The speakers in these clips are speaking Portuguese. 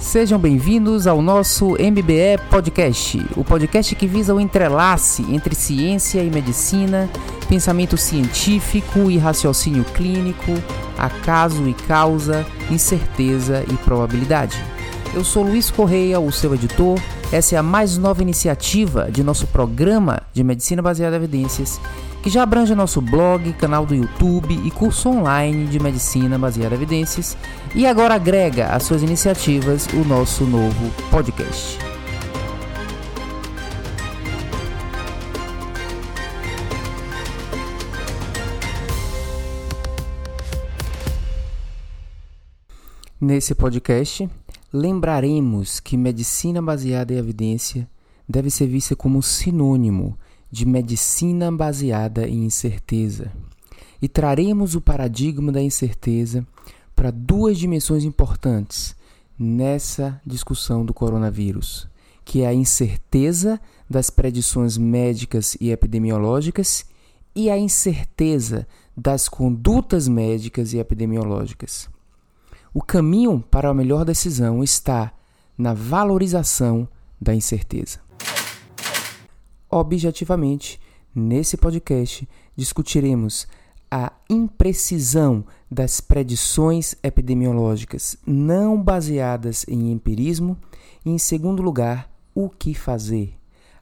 Sejam bem-vindos ao nosso MBE Podcast, o podcast que visa o entrelace entre ciência e medicina, pensamento científico e raciocínio clínico, acaso e causa, incerteza e probabilidade. Eu sou Luiz Correia, o seu editor. Essa é a mais nova iniciativa de nosso programa de medicina baseada em evidências que já abrange nosso blog, canal do YouTube e curso online de medicina baseada em evidências, e agora agrega às suas iniciativas o nosso novo podcast. Nesse podcast, lembraremos que medicina baseada em evidência deve ser vista como sinônimo de medicina baseada em incerteza. E traremos o paradigma da incerteza para duas dimensões importantes nessa discussão do coronavírus, que é a incerteza das predições médicas e epidemiológicas e a incerteza das condutas médicas e epidemiológicas. O caminho para a melhor decisão está na valorização da incerteza. Objetivamente, nesse podcast discutiremos a imprecisão das predições epidemiológicas não baseadas em empirismo e, em segundo lugar, o que fazer,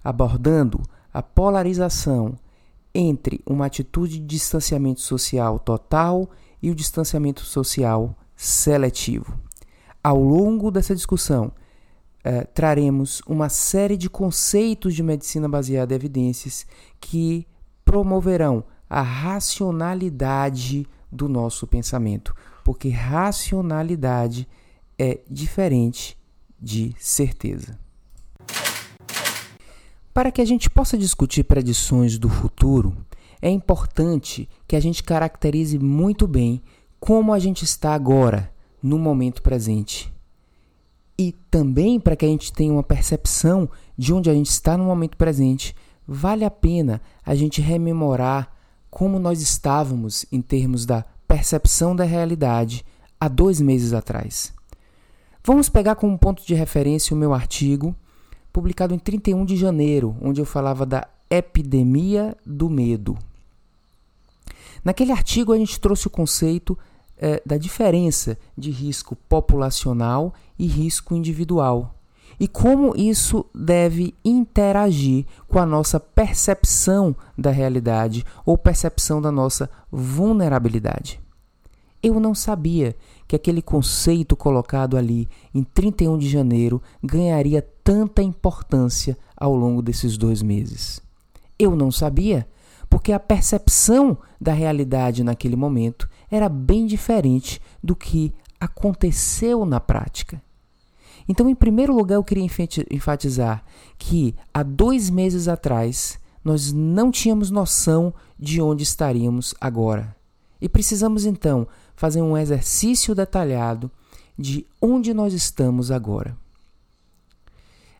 abordando a polarização entre uma atitude de distanciamento social total e o distanciamento social seletivo. Ao longo dessa discussão, eh, traremos uma série de conceitos de medicina baseada em evidências que promoverão a racionalidade do nosso pensamento, porque racionalidade é diferente de certeza. Para que a gente possa discutir predições do futuro, é importante que a gente caracterize muito bem como a gente está agora, no momento presente e também para que a gente tenha uma percepção de onde a gente está no momento presente, vale a pena a gente rememorar como nós estávamos em termos da percepção da realidade há dois meses atrás. Vamos pegar como ponto de referência o meu artigo, publicado em 31 de janeiro, onde eu falava da epidemia do medo. Naquele artigo, a gente trouxe o conceito é, da diferença de risco populacional e risco individual e como isso deve interagir com a nossa percepção da realidade ou percepção da nossa vulnerabilidade. Eu não sabia que aquele conceito colocado ali em 31 de janeiro ganharia tanta importância ao longo desses dois meses. Eu não sabia porque a percepção da realidade naquele momento era bem diferente do que aconteceu na prática. Então, em primeiro lugar, eu queria enfatizar que há dois meses atrás nós não tínhamos noção de onde estaríamos agora. E precisamos então fazer um exercício detalhado de onde nós estamos agora.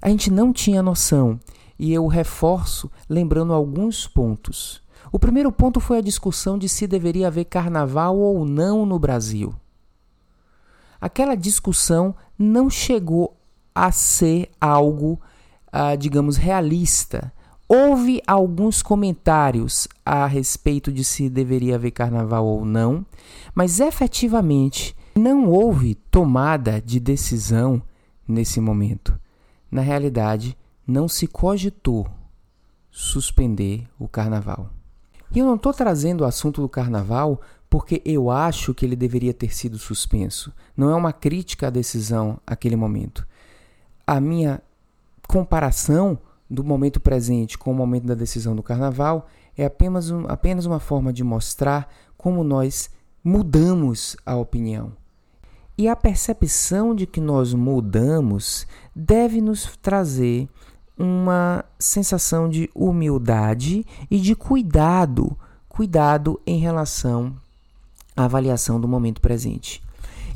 A gente não tinha noção, e eu reforço lembrando alguns pontos. O primeiro ponto foi a discussão de se deveria haver carnaval ou não no Brasil. Aquela discussão não chegou a ser algo, uh, digamos, realista. Houve alguns comentários a respeito de se deveria haver carnaval ou não, mas efetivamente não houve tomada de decisão nesse momento. Na realidade, não se cogitou suspender o carnaval. E eu não estou trazendo o assunto do carnaval porque eu acho que ele deveria ter sido suspenso. Não é uma crítica à decisão aquele momento. A minha comparação do momento presente com o momento da decisão do carnaval é apenas, um, apenas uma forma de mostrar como nós mudamos a opinião. E a percepção de que nós mudamos deve nos trazer uma sensação de humildade e de cuidado, cuidado em relação à avaliação do momento presente.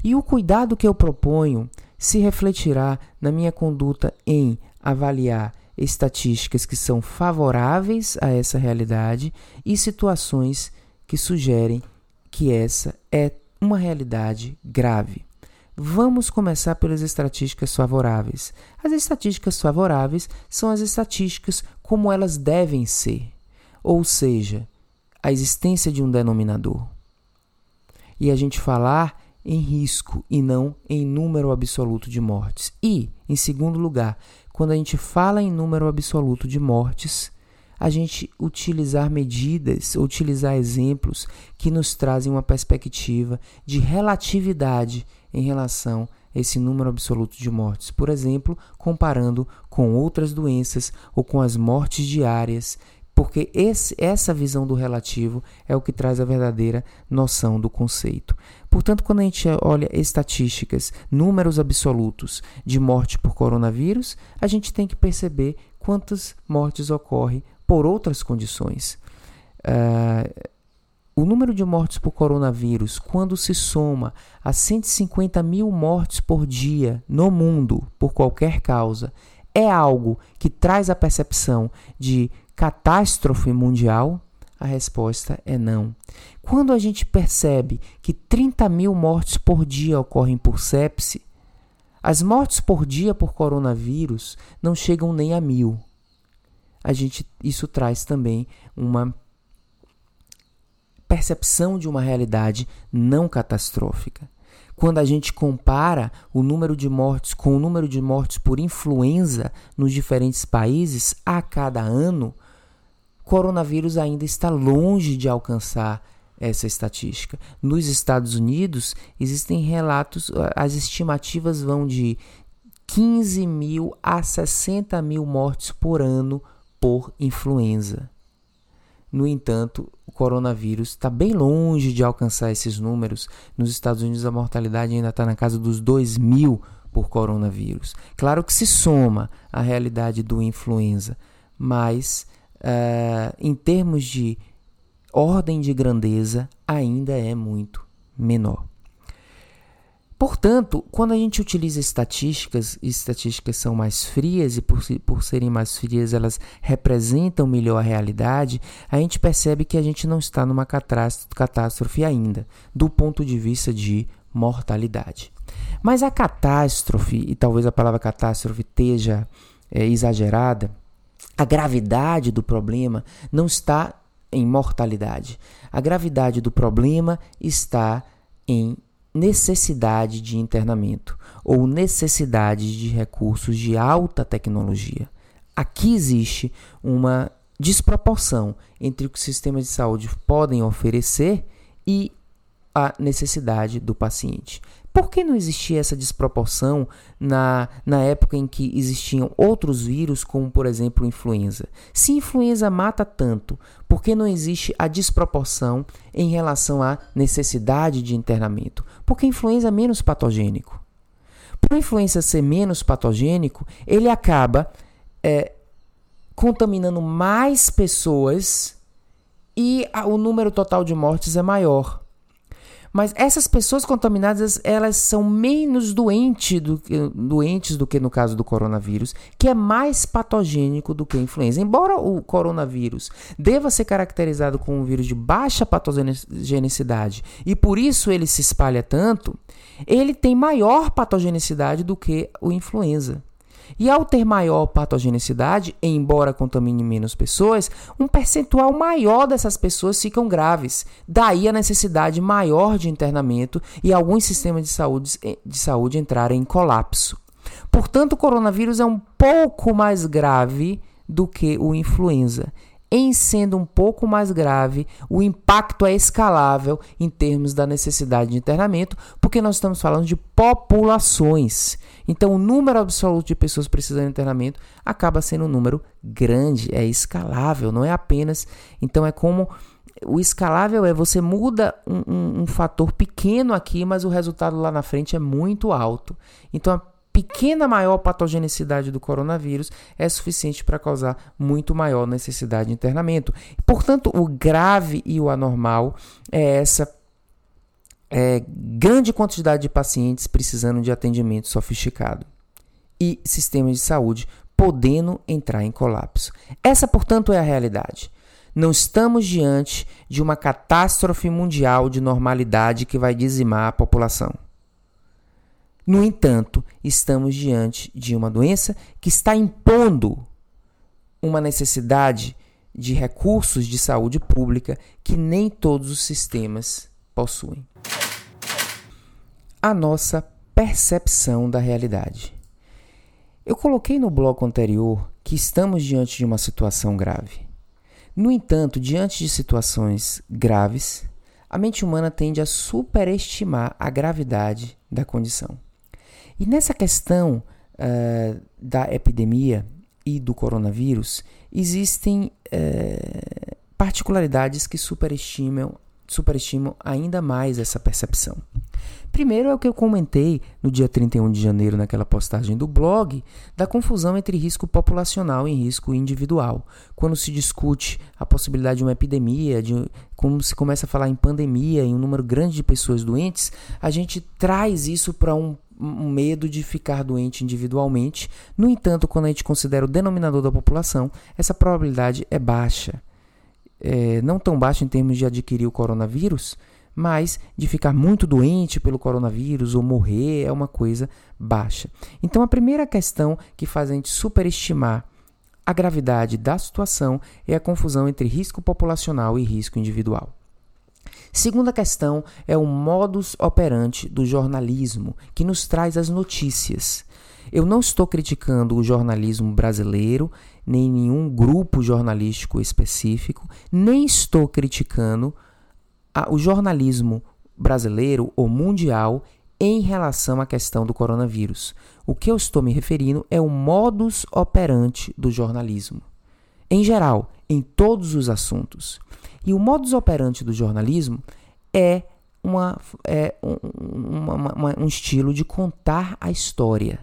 E o cuidado que eu proponho se refletirá na minha conduta em avaliar estatísticas que são favoráveis a essa realidade e situações que sugerem que essa é uma realidade grave. Vamos começar pelas estatísticas favoráveis. As estatísticas favoráveis são as estatísticas como elas devem ser, ou seja, a existência de um denominador. E a gente falar em risco e não em número absoluto de mortes. E, em segundo lugar, quando a gente fala em número absoluto de mortes, a gente utilizar medidas, utilizar exemplos que nos trazem uma perspectiva de relatividade em relação a esse número absoluto de mortes. Por exemplo, comparando com outras doenças ou com as mortes diárias, porque esse, essa visão do relativo é o que traz a verdadeira noção do conceito. Portanto, quando a gente olha estatísticas, números absolutos de morte por coronavírus, a gente tem que perceber quantas mortes ocorrem por outras condições. Uh, o número de mortes por coronavírus, quando se soma a 150 mil mortes por dia no mundo por qualquer causa, é algo que traz a percepção de catástrofe mundial? A resposta é não. Quando a gente percebe que 30 mil mortes por dia ocorrem por sepse, as mortes por dia por coronavírus não chegam nem a mil a gente isso traz também uma percepção de uma realidade não catastrófica. Quando a gente compara o número de mortes com o número de mortes por influenza nos diferentes países a cada ano, coronavírus ainda está longe de alcançar essa estatística. Nos Estados Unidos, existem relatos, as estimativas vão de 15 mil a 60 mil mortes por ano por influenza. No entanto, o coronavírus está bem longe de alcançar esses números. Nos Estados Unidos, a mortalidade ainda está na casa dos 2 mil por coronavírus. Claro que se soma à realidade do influenza, mas uh, em termos de ordem de grandeza, ainda é muito menor. Portanto, quando a gente utiliza estatísticas, e estatísticas são mais frias e por, por serem mais frias elas representam melhor a realidade, a gente percebe que a gente não está numa catástrofe ainda, do ponto de vista de mortalidade. Mas a catástrofe, e talvez a palavra catástrofe esteja é, exagerada, a gravidade do problema não está em mortalidade. A gravidade do problema está em necessidade de internamento ou necessidade de recursos de alta tecnologia. Aqui existe uma desproporção entre o que os sistemas de saúde podem oferecer e a necessidade do paciente. Por que não existia essa desproporção na, na época em que existiam outros vírus, como por exemplo influenza? Se influenza mata tanto, por que não existe a desproporção em relação à necessidade de internamento? Porque influenza é menos patogênico. Por influenza ser menos patogênico, ele acaba é, contaminando mais pessoas e o número total de mortes é maior. Mas essas pessoas contaminadas, elas são menos doentes do, que, doentes do que no caso do coronavírus, que é mais patogênico do que a influenza. Embora o coronavírus deva ser caracterizado como um vírus de baixa patogenicidade e por isso ele se espalha tanto, ele tem maior patogenicidade do que o influenza. E ao ter maior patogenicidade, embora contamine menos pessoas, um percentual maior dessas pessoas ficam graves. Daí a necessidade maior de internamento e alguns sistemas de saúde, de saúde entrarem em colapso. Portanto, o coronavírus é um pouco mais grave do que o influenza. Em sendo um pouco mais grave, o impacto é escalável em termos da necessidade de internamento, porque nós estamos falando de populações. Então, o número absoluto de pessoas precisando de internamento acaba sendo um número grande, é escalável, não é apenas. Então, é como. O escalável é você muda um, um, um fator pequeno aqui, mas o resultado lá na frente é muito alto. Então, pequena maior patogenicidade do coronavírus é suficiente para causar muito maior necessidade de internamento. Portanto, o grave e o anormal é essa é, grande quantidade de pacientes precisando de atendimento sofisticado e sistemas de saúde podendo entrar em colapso. Essa, portanto, é a realidade. Não estamos diante de uma catástrofe mundial de normalidade que vai dizimar a população. No entanto, estamos diante de uma doença que está impondo uma necessidade de recursos de saúde pública que nem todos os sistemas possuem. A nossa percepção da realidade. Eu coloquei no bloco anterior que estamos diante de uma situação grave. No entanto, diante de situações graves, a mente humana tende a superestimar a gravidade da condição. E nessa questão uh, da epidemia e do coronavírus, existem uh, particularidades que superestimam, superestimam ainda mais essa percepção. Primeiro é o que eu comentei no dia 31 de janeiro, naquela postagem do blog, da confusão entre risco populacional e risco individual. Quando se discute a possibilidade de uma epidemia, de como se começa a falar em pandemia, em um número grande de pessoas doentes, a gente traz isso para um um medo de ficar doente individualmente. No entanto, quando a gente considera o denominador da população, essa probabilidade é baixa. É, não tão baixa em termos de adquirir o coronavírus, mas de ficar muito doente pelo coronavírus ou morrer é uma coisa baixa. Então, a primeira questão que faz a gente superestimar a gravidade da situação é a confusão entre risco populacional e risco individual. Segunda questão é o modus operandi do jornalismo, que nos traz as notícias. Eu não estou criticando o jornalismo brasileiro, nem nenhum grupo jornalístico específico, nem estou criticando a, o jornalismo brasileiro ou mundial em relação à questão do coronavírus. O que eu estou me referindo é o modus operandi do jornalismo. Em geral, em todos os assuntos. E o modus operandi do jornalismo é, uma, é um, uma, uma, um estilo de contar a história.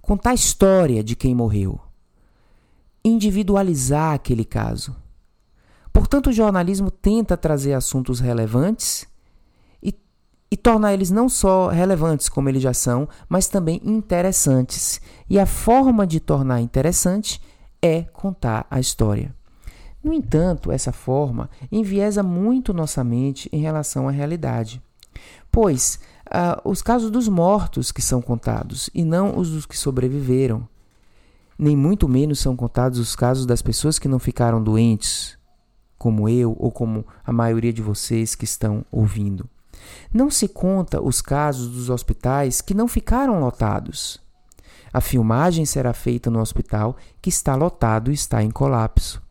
Contar a história de quem morreu. Individualizar aquele caso. Portanto, o jornalismo tenta trazer assuntos relevantes e, e tornar eles não só relevantes como eles já são, mas também interessantes. E a forma de tornar interessante é contar a história. No entanto, essa forma enviesa muito nossa mente em relação à realidade, pois uh, os casos dos mortos que são contados e não os dos que sobreviveram, nem muito menos são contados os casos das pessoas que não ficaram doentes, como eu ou como a maioria de vocês que estão ouvindo. Não se conta os casos dos hospitais que não ficaram lotados. A filmagem será feita no hospital que está lotado e está em colapso.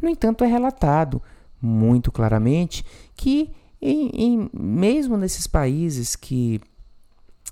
No entanto, é relatado muito claramente que, em, em, mesmo nesses países que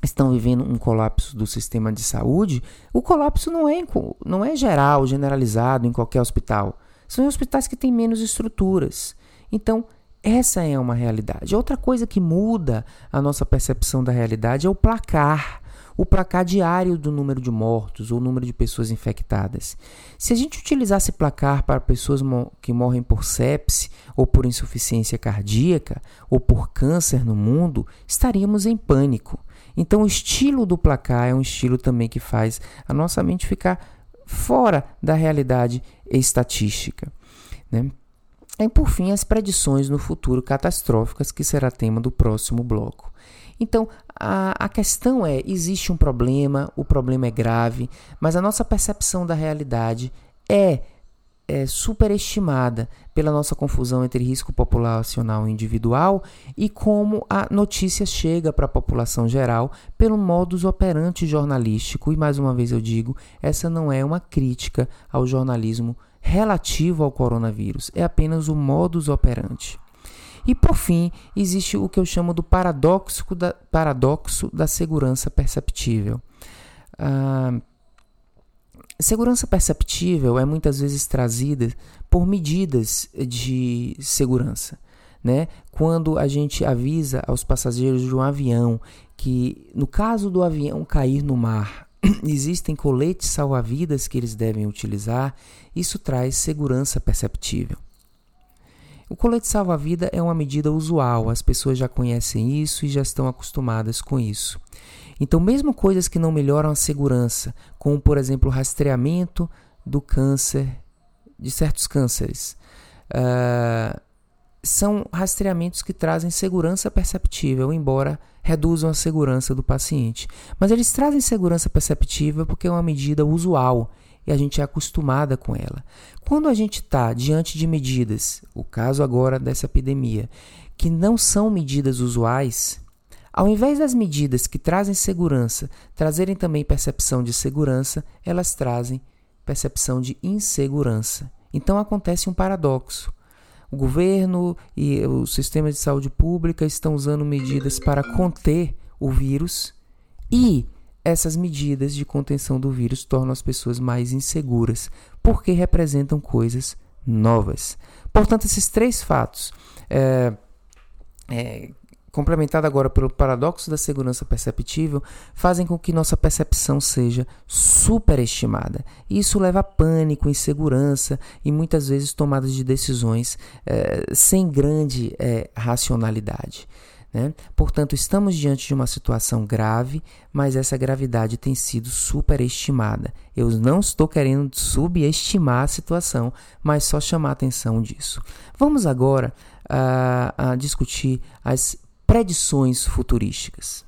estão vivendo um colapso do sistema de saúde, o colapso não é, não é geral, generalizado em qualquer hospital. São hospitais que têm menos estruturas. Então, essa é uma realidade. Outra coisa que muda a nossa percepção da realidade é o placar. O placar diário do número de mortos ou número de pessoas infectadas. Se a gente utilizasse placar para pessoas que morrem por sepse ou por insuficiência cardíaca ou por câncer no mundo, estaríamos em pânico. Então, o estilo do placar é um estilo também que faz a nossa mente ficar fora da realidade estatística. Né? E por fim, as predições no futuro catastróficas, que será tema do próximo bloco. Então, a, a questão é: existe um problema, o problema é grave, mas a nossa percepção da realidade é é, superestimada pela nossa confusão entre risco populacional e individual e como a notícia chega para a população geral pelo modus operandi jornalístico. E mais uma vez eu digo, essa não é uma crítica ao jornalismo relativo ao coronavírus, é apenas o modus operandi. E por fim, existe o que eu chamo do paradoxo da, paradoxo da segurança perceptível. Ah, Segurança perceptível é muitas vezes trazida por medidas de segurança. Né? Quando a gente avisa aos passageiros de um avião que, no caso do avião cair no mar, existem coletes salva-vidas que eles devem utilizar, isso traz segurança perceptível. O colete salva-vida é uma medida usual, as pessoas já conhecem isso e já estão acostumadas com isso. Então, mesmo coisas que não melhoram a segurança, como por exemplo o rastreamento do câncer, de certos cânceres, uh, são rastreamentos que trazem segurança perceptível, embora reduzam a segurança do paciente. Mas eles trazem segurança perceptível porque é uma medida usual e a gente é acostumada com ela. Quando a gente está diante de medidas, o caso agora dessa epidemia, que não são medidas usuais, ao invés das medidas que trazem segurança trazerem também percepção de segurança, elas trazem percepção de insegurança. Então acontece um paradoxo. O governo e o sistema de saúde pública estão usando medidas para conter o vírus e essas medidas de contenção do vírus tornam as pessoas mais inseguras, porque representam coisas novas. Portanto, esses três fatos, é, é, complementado agora pelo paradoxo da segurança perceptível, fazem com que nossa percepção seja superestimada. Isso leva a pânico, insegurança e muitas vezes tomadas de decisões é, sem grande é, racionalidade. Né? Portanto, estamos diante de uma situação grave, mas essa gravidade tem sido superestimada. Eu não estou querendo subestimar a situação, mas só chamar a atenção disso. Vamos agora uh, discutir as predições futurísticas.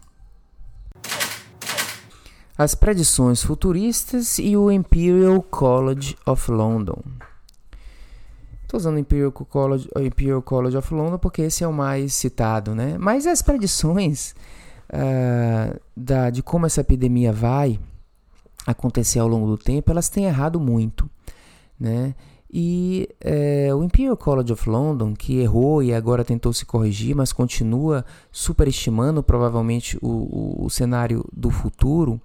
As predições futuristas e o Imperial College of London. Estou usando Imperial College, Imperial College of London porque esse é o mais citado, né? Mas as predições uh, da, de como essa epidemia vai acontecer ao longo do tempo, elas têm errado muito, né? E é, o Imperial College of London, que errou e agora tentou se corrigir, mas continua superestimando provavelmente o, o, o cenário do futuro,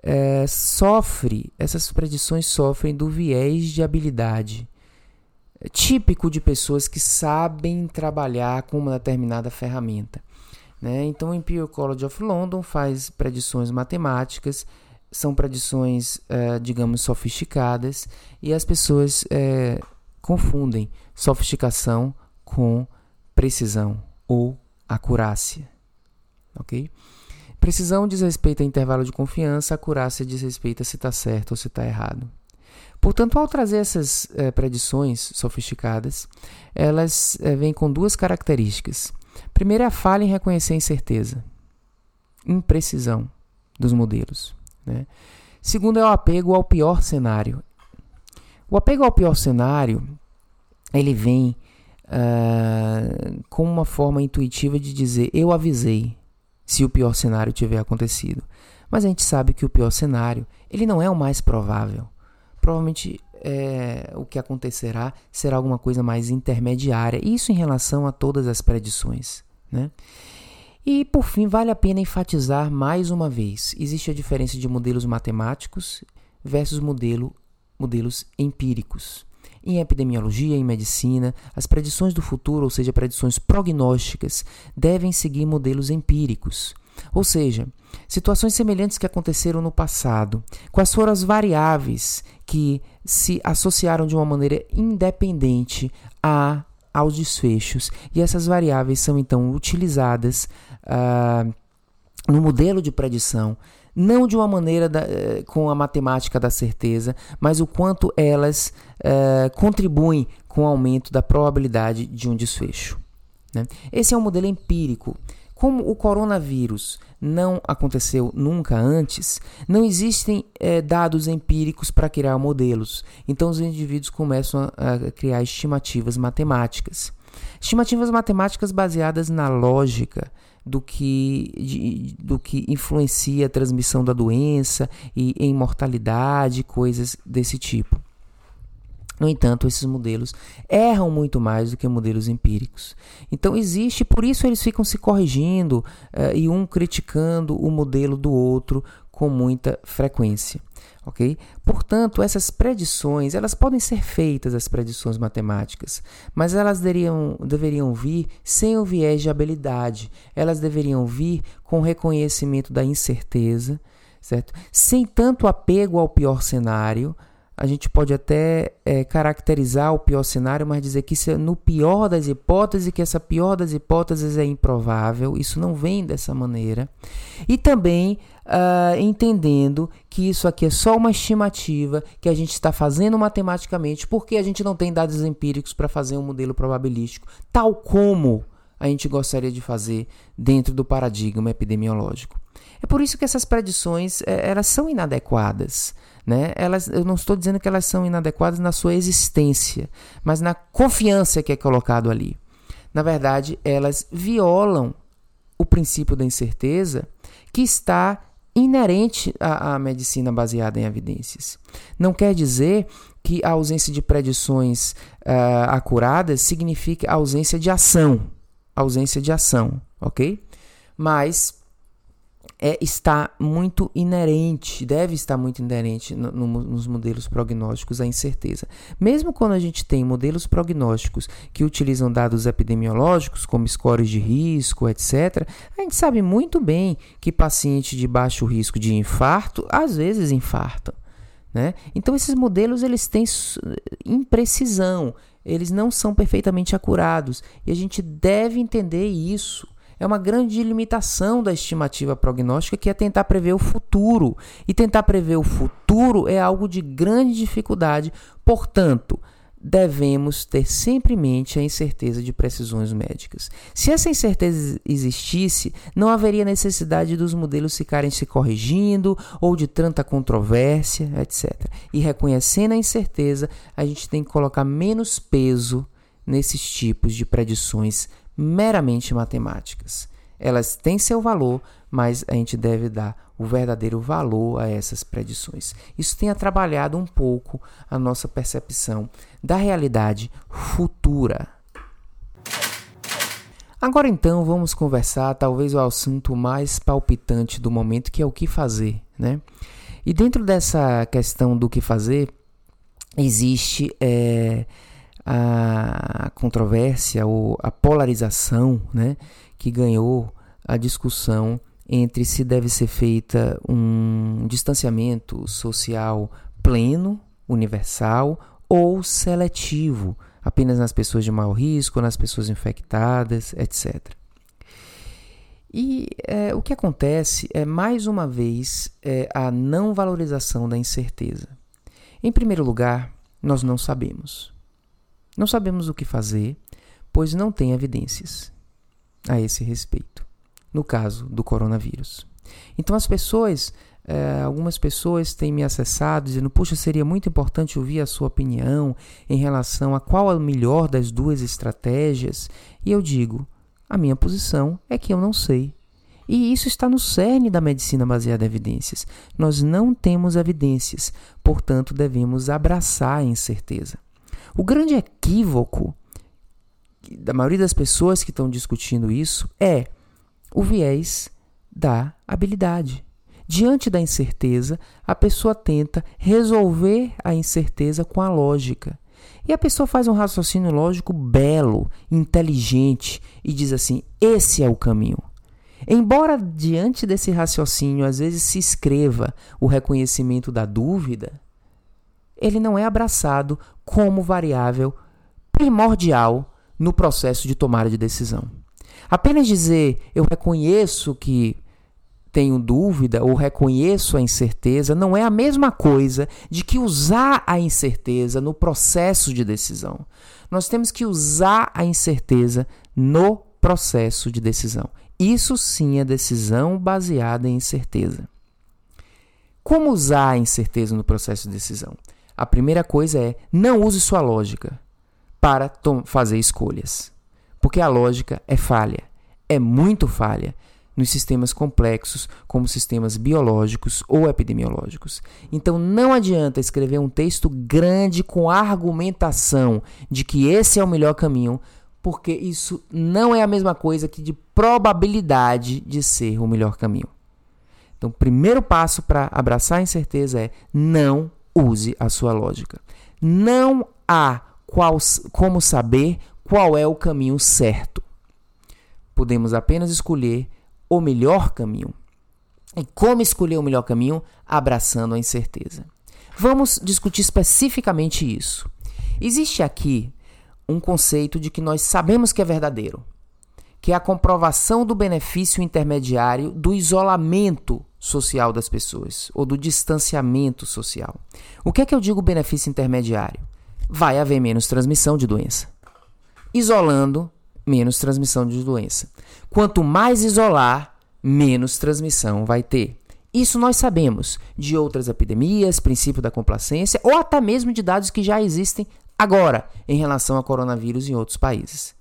é, sofre, essas predições sofrem do viés de habilidade típico de pessoas que sabem trabalhar com uma determinada ferramenta. Né? Então, o Imperial College of London faz predições matemáticas, são predições, é, digamos, sofisticadas, e as pessoas é, confundem sofisticação com precisão ou acurácia. Ok? Precisão diz respeito a intervalo de confiança, acurácia diz respeito a se está certo ou se está errado. Portanto, ao trazer essas é, predições sofisticadas, elas é, vêm com duas características. Primeiro é a falha em reconhecer a incerteza, imprecisão dos modelos. Né? Segundo é o apego ao pior cenário. O apego ao pior cenário, ele vem uh, com uma forma intuitiva de dizer eu avisei se o pior cenário tiver acontecido. Mas a gente sabe que o pior cenário, ele não é o mais provável provavelmente é, o que acontecerá será alguma coisa mais intermediária. Isso em relação a todas as predições. Né? E por fim, vale a pena enfatizar mais uma vez: existe a diferença de modelos matemáticos versus modelo, modelos empíricos. Em epidemiologia, em medicina, as predições do futuro, ou seja, predições prognósticas, devem seguir modelos empíricos. Ou seja, situações semelhantes que aconteceram no passado, quais foram as variáveis que se associaram de uma maneira independente a, aos desfechos, e essas variáveis são então utilizadas uh, no modelo de predição não de uma maneira da, eh, com a matemática da certeza, mas o quanto elas uh, contribuem com o aumento da probabilidade de um desfecho. Né? Esse é um modelo empírico como o coronavírus não aconteceu nunca antes, não existem é, dados empíricos para criar modelos. Então, os indivíduos começam a, a criar estimativas matemáticas. Estimativas matemáticas baseadas na lógica do que, de, do que influencia a transmissão da doença e em mortalidade, coisas desse tipo. No entanto, esses modelos erram muito mais do que modelos empíricos. Então existe, por isso eles ficam se corrigindo uh, e um criticando o modelo do outro com muita frequência. Ok? Portanto, essas predições, elas podem ser feitas, as predições matemáticas, mas elas deveriam, deveriam vir sem o viés de habilidade. Elas deveriam vir com reconhecimento da incerteza, certo? Sem tanto apego ao pior cenário, a gente pode até é, caracterizar o pior cenário, mas dizer que é no pior das hipóteses, que essa pior das hipóteses é improvável, isso não vem dessa maneira. E também uh, entendendo que isso aqui é só uma estimativa que a gente está fazendo matematicamente, porque a gente não tem dados empíricos para fazer um modelo probabilístico, tal como a gente gostaria de fazer dentro do paradigma epidemiológico. É por isso que essas predições é, elas são inadequadas. Né? Elas, eu não estou dizendo que elas são inadequadas na sua existência, mas na confiança que é colocado ali. Na verdade, elas violam o princípio da incerteza que está inerente à, à, medicina baseada em evidências. Não quer dizer que a ausência de predições uh, acuradas signifique ausência de ação, ausência de ação, ok? Mas é, está muito inerente, deve estar muito inerente no, no, nos modelos prognósticos a incerteza. Mesmo quando a gente tem modelos prognósticos que utilizam dados epidemiológicos, como scores de risco, etc., a gente sabe muito bem que paciente de baixo risco de infarto às vezes infartam. Né? Então esses modelos eles têm imprecisão, eles não são perfeitamente acurados e a gente deve entender isso é uma grande limitação da estimativa prognóstica, que é tentar prever o futuro. E tentar prever o futuro é algo de grande dificuldade, portanto, devemos ter sempre em mente a incerteza de precisões médicas. Se essa incerteza existisse, não haveria necessidade dos modelos ficarem se corrigindo ou de tanta controvérsia, etc. E reconhecendo a incerteza, a gente tem que colocar menos peso nesses tipos de predições meramente matemáticas. Elas têm seu valor, mas a gente deve dar o verdadeiro valor a essas predições. Isso tem atrapalhado um pouco a nossa percepção da realidade futura. Agora então vamos conversar talvez o assunto mais palpitante do momento, que é o que fazer, né? E dentro dessa questão do que fazer, existe é, a controvérsia ou a polarização né, que ganhou a discussão entre se deve ser feita um distanciamento social pleno, universal ou seletivo, apenas nas pessoas de maior risco, nas pessoas infectadas, etc. E é, o que acontece é, mais uma vez, é, a não valorização da incerteza. Em primeiro lugar, nós não sabemos. Não sabemos o que fazer, pois não tem evidências a esse respeito, no caso do coronavírus. Então, as pessoas, eh, algumas pessoas têm me acessado dizendo: Puxa, seria muito importante ouvir a sua opinião em relação a qual é o melhor das duas estratégias. E eu digo: a minha posição é que eu não sei. E isso está no cerne da medicina baseada em evidências. Nós não temos evidências, portanto, devemos abraçar a incerteza. O grande equívoco da maioria das pessoas que estão discutindo isso é o viés da habilidade. Diante da incerteza, a pessoa tenta resolver a incerteza com a lógica. E a pessoa faz um raciocínio lógico belo, inteligente e diz assim: esse é o caminho. Embora diante desse raciocínio às vezes se escreva o reconhecimento da dúvida, ele não é abraçado como variável primordial no processo de tomada de decisão. Apenas dizer eu reconheço que tenho dúvida ou reconheço a incerteza não é a mesma coisa de que usar a incerteza no processo de decisão. Nós temos que usar a incerteza no processo de decisão. Isso sim é decisão baseada em incerteza. Como usar a incerteza no processo de decisão? A primeira coisa é não use sua lógica para fazer escolhas. Porque a lógica é falha, é muito falha nos sistemas complexos, como sistemas biológicos ou epidemiológicos. Então não adianta escrever um texto grande com argumentação de que esse é o melhor caminho, porque isso não é a mesma coisa que de probabilidade de ser o melhor caminho. Então, o primeiro passo para abraçar a incerteza é não use a sua lógica. Não há qual, como saber qual é o caminho certo. Podemos apenas escolher o melhor caminho. E como escolher o melhor caminho? Abraçando a incerteza. Vamos discutir especificamente isso. Existe aqui um conceito de que nós sabemos que é verdadeiro, que é a comprovação do benefício intermediário do isolamento social das pessoas ou do distanciamento social. O que é que eu digo benefício intermediário? Vai haver menos transmissão de doença. Isolando, menos transmissão de doença. Quanto mais isolar, menos transmissão vai ter. Isso nós sabemos de outras epidemias, princípio da complacência ou até mesmo de dados que já existem agora em relação ao coronavírus em outros países.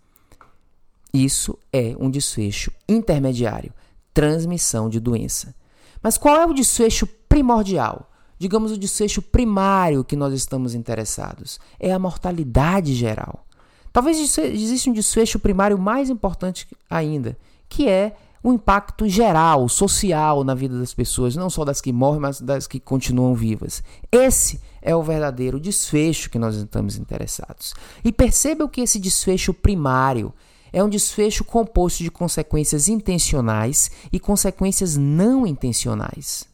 Isso é um desfecho intermediário, transmissão de doença. Mas qual é o desfecho primordial? Digamos o desfecho primário que nós estamos interessados. É a mortalidade geral. Talvez exista um desfecho primário mais importante ainda, que é o impacto geral, social na vida das pessoas, não só das que morrem, mas das que continuam vivas. Esse é o verdadeiro desfecho que nós estamos interessados. E percebam que esse desfecho primário é um desfecho composto de consequências intencionais e consequências não intencionais.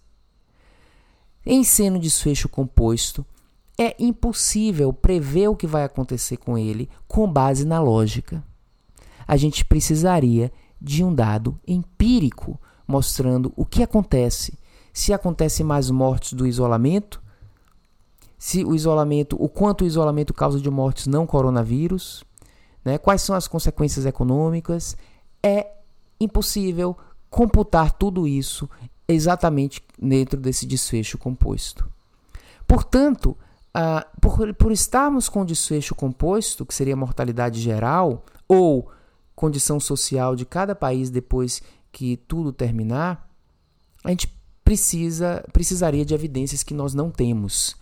Em sendo desfecho composto, é impossível prever o que vai acontecer com ele com base na lógica. A gente precisaria de um dado empírico mostrando o que acontece. Se acontece mais mortes do isolamento, se o isolamento, o quanto o isolamento causa de mortes não coronavírus, né? quais são as consequências econômicas. É impossível computar tudo isso exatamente dentro desse desfecho composto. Portanto, por, por estarmos com o desfecho composto, que seria a mortalidade geral, ou condição social de cada país depois que tudo terminar, a gente precisa precisaria de evidências que nós não temos.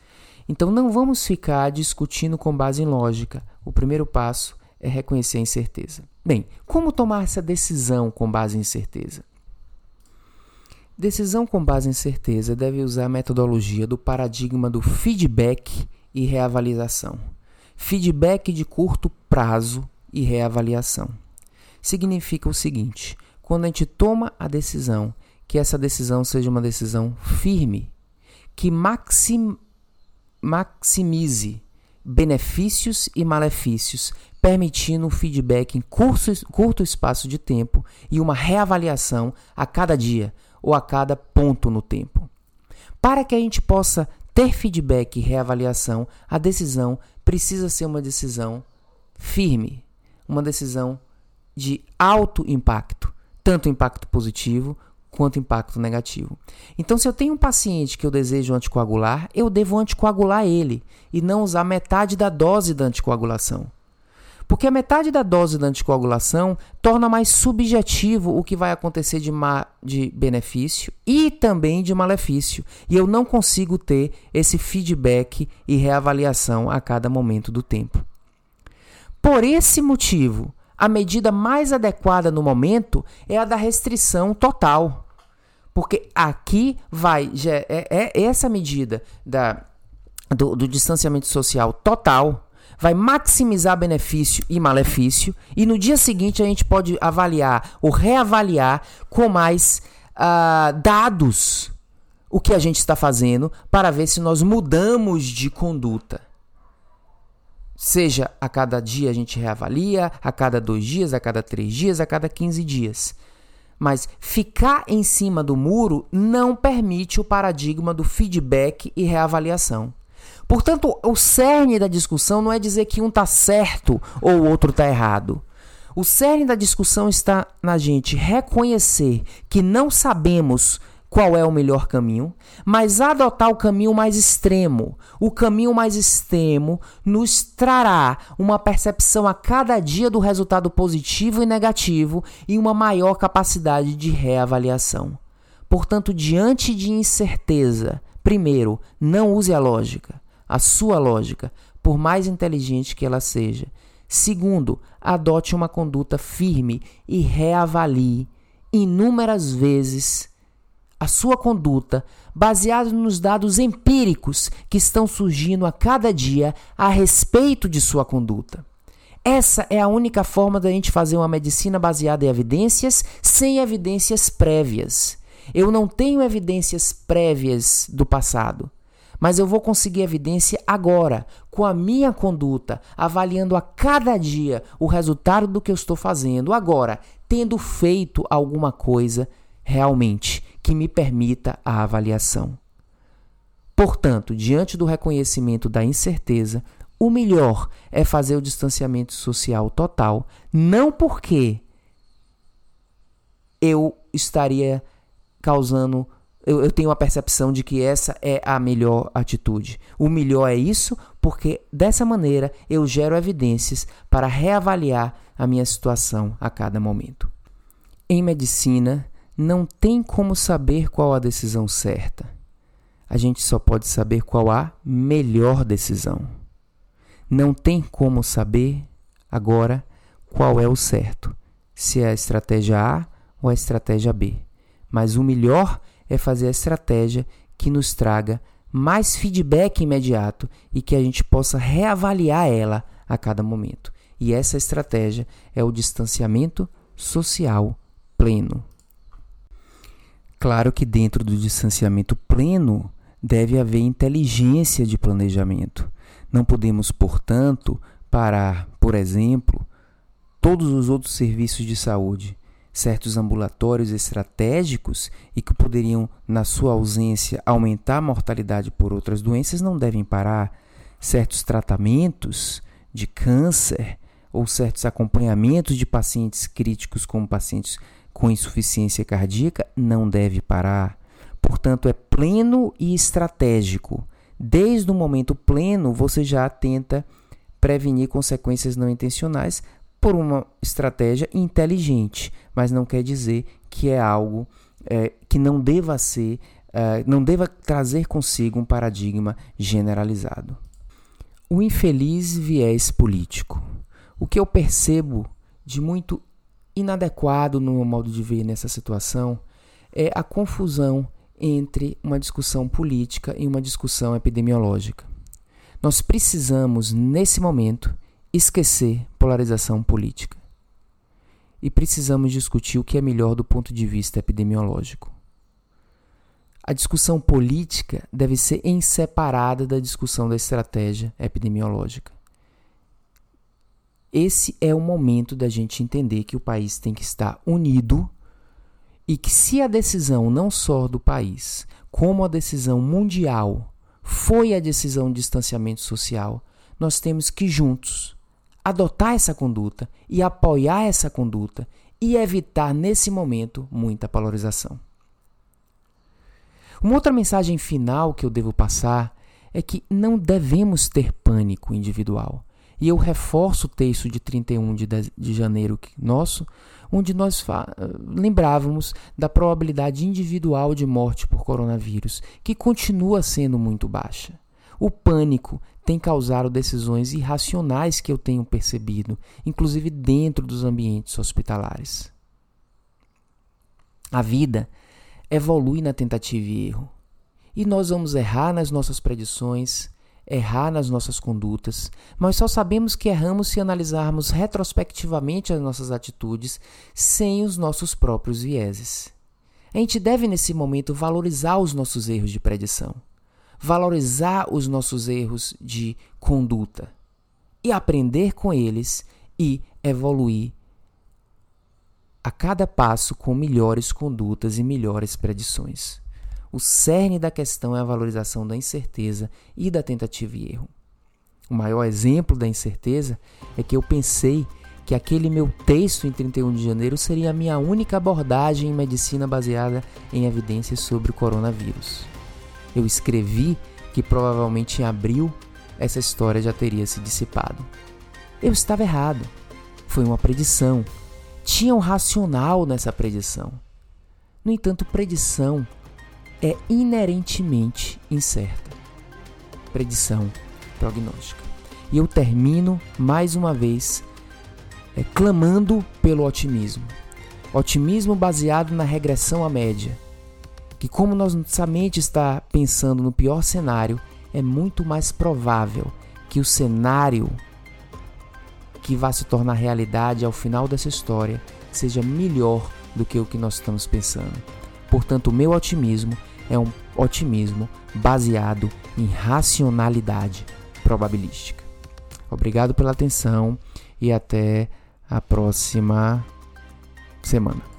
Então não vamos ficar discutindo com base em lógica. O primeiro passo é reconhecer a incerteza. Bem, como tomar essa decisão com base em certeza? Decisão com base em certeza deve usar a metodologia do paradigma do feedback e reavaliação. Feedback de curto prazo e reavaliação significa o seguinte: quando a gente toma a decisão, que essa decisão seja uma decisão firme, que maxim, maximize benefícios e malefícios, permitindo um feedback em curto, curto espaço de tempo e uma reavaliação a cada dia ou a cada ponto no tempo. Para que a gente possa ter feedback e reavaliação, a decisão precisa ser uma decisão firme, uma decisão de alto impacto, tanto impacto positivo quanto impacto negativo. Então, se eu tenho um paciente que eu desejo anticoagular, eu devo anticoagular ele e não usar metade da dose da anticoagulação. Porque a metade da dose da anticoagulação torna mais subjetivo o que vai acontecer de, de benefício e também de malefício. E eu não consigo ter esse feedback e reavaliação a cada momento do tempo. Por esse motivo, a medida mais adequada no momento é a da restrição total. Porque aqui vai. É, é essa medida da, do, do distanciamento social total vai maximizar benefício e malefício, e no dia seguinte a gente pode avaliar ou reavaliar com mais uh, dados o que a gente está fazendo para ver se nós mudamos de conduta. Seja a cada dia a gente reavalia, a cada dois dias, a cada três dias, a cada 15 dias. Mas ficar em cima do muro não permite o paradigma do feedback e reavaliação. Portanto, o cerne da discussão não é dizer que um está certo ou o outro está errado. O cerne da discussão está na gente reconhecer que não sabemos qual é o melhor caminho, mas adotar o caminho mais extremo. O caminho mais extremo nos trará uma percepção a cada dia do resultado positivo e negativo e uma maior capacidade de reavaliação. Portanto, diante de incerteza, primeiro, não use a lógica, a sua lógica, por mais inteligente que ela seja. Segundo, adote uma conduta firme e reavalie inúmeras vezes a sua conduta baseado nos dados empíricos que estão surgindo a cada dia a respeito de sua conduta. Essa é a única forma da gente fazer uma medicina baseada em evidências sem evidências prévias. Eu não tenho evidências prévias do passado, mas eu vou conseguir evidência agora, com a minha conduta, avaliando a cada dia o resultado do que eu estou fazendo agora, tendo feito alguma coisa realmente que me permita a avaliação. Portanto, diante do reconhecimento da incerteza, o melhor é fazer o distanciamento social total, não porque eu estaria causando. Eu, eu, tenho a percepção de que essa é a melhor atitude. O melhor é isso, porque dessa maneira eu gero evidências para reavaliar a minha situação a cada momento. Em medicina, não tem como saber qual a decisão certa. A gente só pode saber qual a melhor decisão. Não tem como saber agora qual é o certo, se é a estratégia A ou a estratégia B. Mas o melhor é fazer a estratégia que nos traga mais feedback imediato e que a gente possa reavaliar ela a cada momento. E essa estratégia é o distanciamento social pleno. Claro que dentro do distanciamento pleno deve haver inteligência de planejamento. Não podemos, portanto, parar, por exemplo, todos os outros serviços de saúde, certos ambulatórios estratégicos e que poderiam, na sua ausência, aumentar a mortalidade por outras doenças, não devem parar. Certos tratamentos de câncer ou certos acompanhamentos de pacientes críticos, como pacientes com insuficiência cardíaca, não deve parar. Portanto, é pleno e estratégico. Desde o momento pleno, você já tenta prevenir consequências não intencionais por uma estratégia inteligente, mas não quer dizer que é algo é, que não deva ser, é, não deva trazer consigo um paradigma generalizado. O infeliz viés político. O que eu percebo de muito inadequado no meu modo de ver nessa situação é a confusão entre uma discussão política e uma discussão epidemiológica. Nós precisamos, nesse momento, esquecer polarização política. E precisamos discutir o que é melhor do ponto de vista epidemiológico. A discussão política deve ser inseparada da discussão da estratégia epidemiológica. Esse é o momento da gente entender que o país tem que estar unido e que se a decisão não só do país, como a decisão mundial foi a decisão de distanciamento social, nós temos que juntos adotar essa conduta e apoiar essa conduta e evitar nesse momento muita polarização. Uma outra mensagem final que eu devo passar é que não devemos ter pânico individual. E eu reforço o texto de 31 de, de janeiro nosso, onde nós lembrávamos da probabilidade individual de morte por coronavírus, que continua sendo muito baixa. O pânico tem causado decisões irracionais que eu tenho percebido, inclusive dentro dos ambientes hospitalares. A vida evolui na tentativa e erro. E nós vamos errar nas nossas predições, errar nas nossas condutas, mas só sabemos que erramos se analisarmos retrospectivamente as nossas atitudes sem os nossos próprios vieses. A gente deve, nesse momento, valorizar os nossos erros de predição, valorizar os nossos erros de conduta e aprender com eles e evoluir a cada passo com melhores condutas e melhores predições. O cerne da questão é a valorização da incerteza e da tentativa e erro. O maior exemplo da incerteza é que eu pensei que aquele meu texto em 31 de janeiro seria a minha única abordagem em medicina baseada em evidências sobre o coronavírus. Eu escrevi que provavelmente em abril essa história já teria se dissipado. Eu estava errado. Foi uma predição. Tinha um racional nessa predição. No entanto, predição é inerentemente incerta. Predição prognóstica. E eu termino mais uma vez é, clamando pelo otimismo. Otimismo baseado na regressão à média. Que, como nossa mente está pensando no pior cenário, é muito mais provável que o cenário que vai se tornar realidade ao final dessa história seja melhor do que o que nós estamos pensando. Portanto, meu otimismo é um otimismo baseado em racionalidade probabilística. Obrigado pela atenção e até a próxima semana.